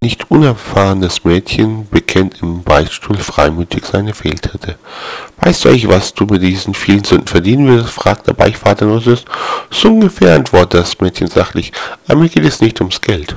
nicht unerfahrenes Mädchen bekennt im Beichtstuhl freimütig seine Fehltritte. Weißt du eigentlich, was du mit diesen vielen Sünden verdienen wirst? fragt der Beichtvater nur So ungefähr, antwortet das Mädchen sachlich. Aber mir geht es nicht ums Geld.